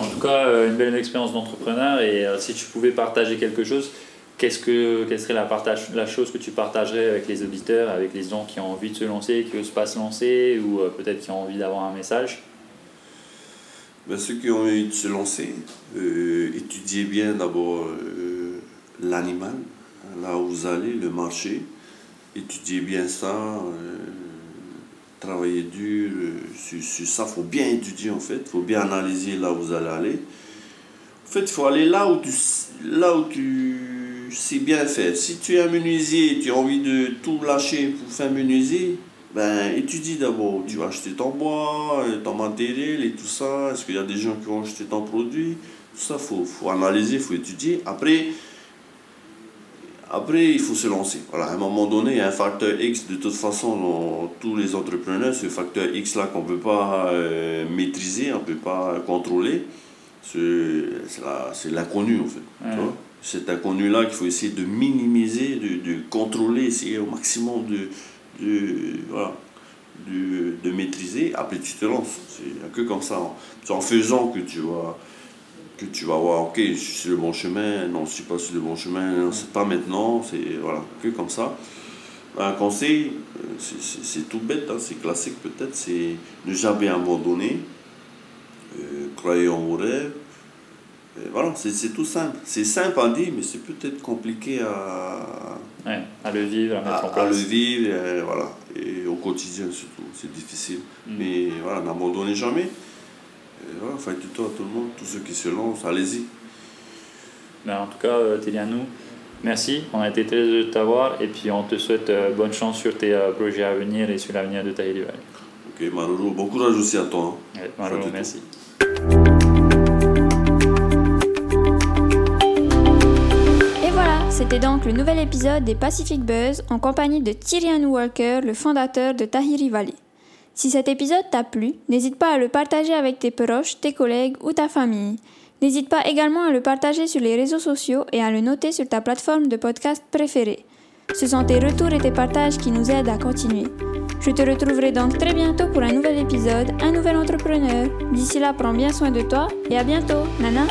En tout cas, euh, une belle expérience d'entrepreneur. Et euh, si tu pouvais partager quelque chose, qu'est-ce que, quelle serait la, partage, la chose que tu partagerais avec les auditeurs, avec les gens qui ont envie de se lancer, qui osent pas se lancer, ou euh, peut-être qui ont envie d'avoir un message? Ben, Ceux qui ont envie de se lancer, étudiez bien d'abord l'animal, là où vous allez, le marché. Étudiez bien ça, travaillez dur sur, ça. Il faut bien étudier en fait, il faut bien analyser là où vous allez aller. En fait, il faut aller là où tu, là où tu sais bien faire. Si tu es un menuisier et tu as envie de tout lâcher pour faire menuisier, ben, étudie d'abord. Tu vas acheter ton bois, ton matériel et tout ça. Est-ce qu'il y a des gens qui vont acheter ton produit? Tout ça, il faut, faut analyser, il faut étudier. Après, après, il faut se lancer. Voilà, à un moment donné, il y a un facteur X. De toute façon, dans tous les entrepreneurs, ce facteur X-là qu'on ne peut pas euh, maîtriser, on ne peut pas contrôler, c'est l'inconnu en fait. C'est inconnu-là qu'il faut essayer de minimiser, de, de, contrôler, essayer au maximum de, de, voilà, de, de maîtriser. Après, tu te lances. C'est que comme ça. C'est en faisant que tu vas que tu vas voir, ok, je suis sur le bon chemin, non, je suis pas sur le bon chemin, c'est pas maintenant, c'est voilà, que comme ça. Un conseil, euh, c'est tout bête, hein, c'est classique peut-être, c'est ne jamais abandonner, euh, croyez en vos rêves. voilà, c'est tout simple. C'est simple à dire, mais c'est peut-être compliqué à, ouais, à le vivre, à mettre à, en place. À le vivre, et, voilà, et au quotidien surtout, c'est difficile. Mm. Mais voilà, n'abandonnez jamais. Voilà, faites-toi à tout le monde, tous ceux qui se lancent, allez-y. Ben, en tout cas, euh, Télianou, merci. On a été très heureux de t'avoir et puis on te souhaite euh, bonne chance sur tes euh, projets à venir et sur l'avenir de Tahiti Valley. Ok, Maroro, bon courage aussi à toi. Hein. Ouais, merci. Et voilà, c'était donc le nouvel épisode des Pacific Buzz en compagnie de Tyrion Walker, le fondateur de Tahiri Valley. Si cet épisode t'a plu, n'hésite pas à le partager avec tes proches, tes collègues ou ta famille. N'hésite pas également à le partager sur les réseaux sociaux et à le noter sur ta plateforme de podcast préférée. Ce sont tes retours et tes partages qui nous aident à continuer. Je te retrouverai donc très bientôt pour un nouvel épisode, un nouvel entrepreneur. D'ici là, prends bien soin de toi et à bientôt. Nana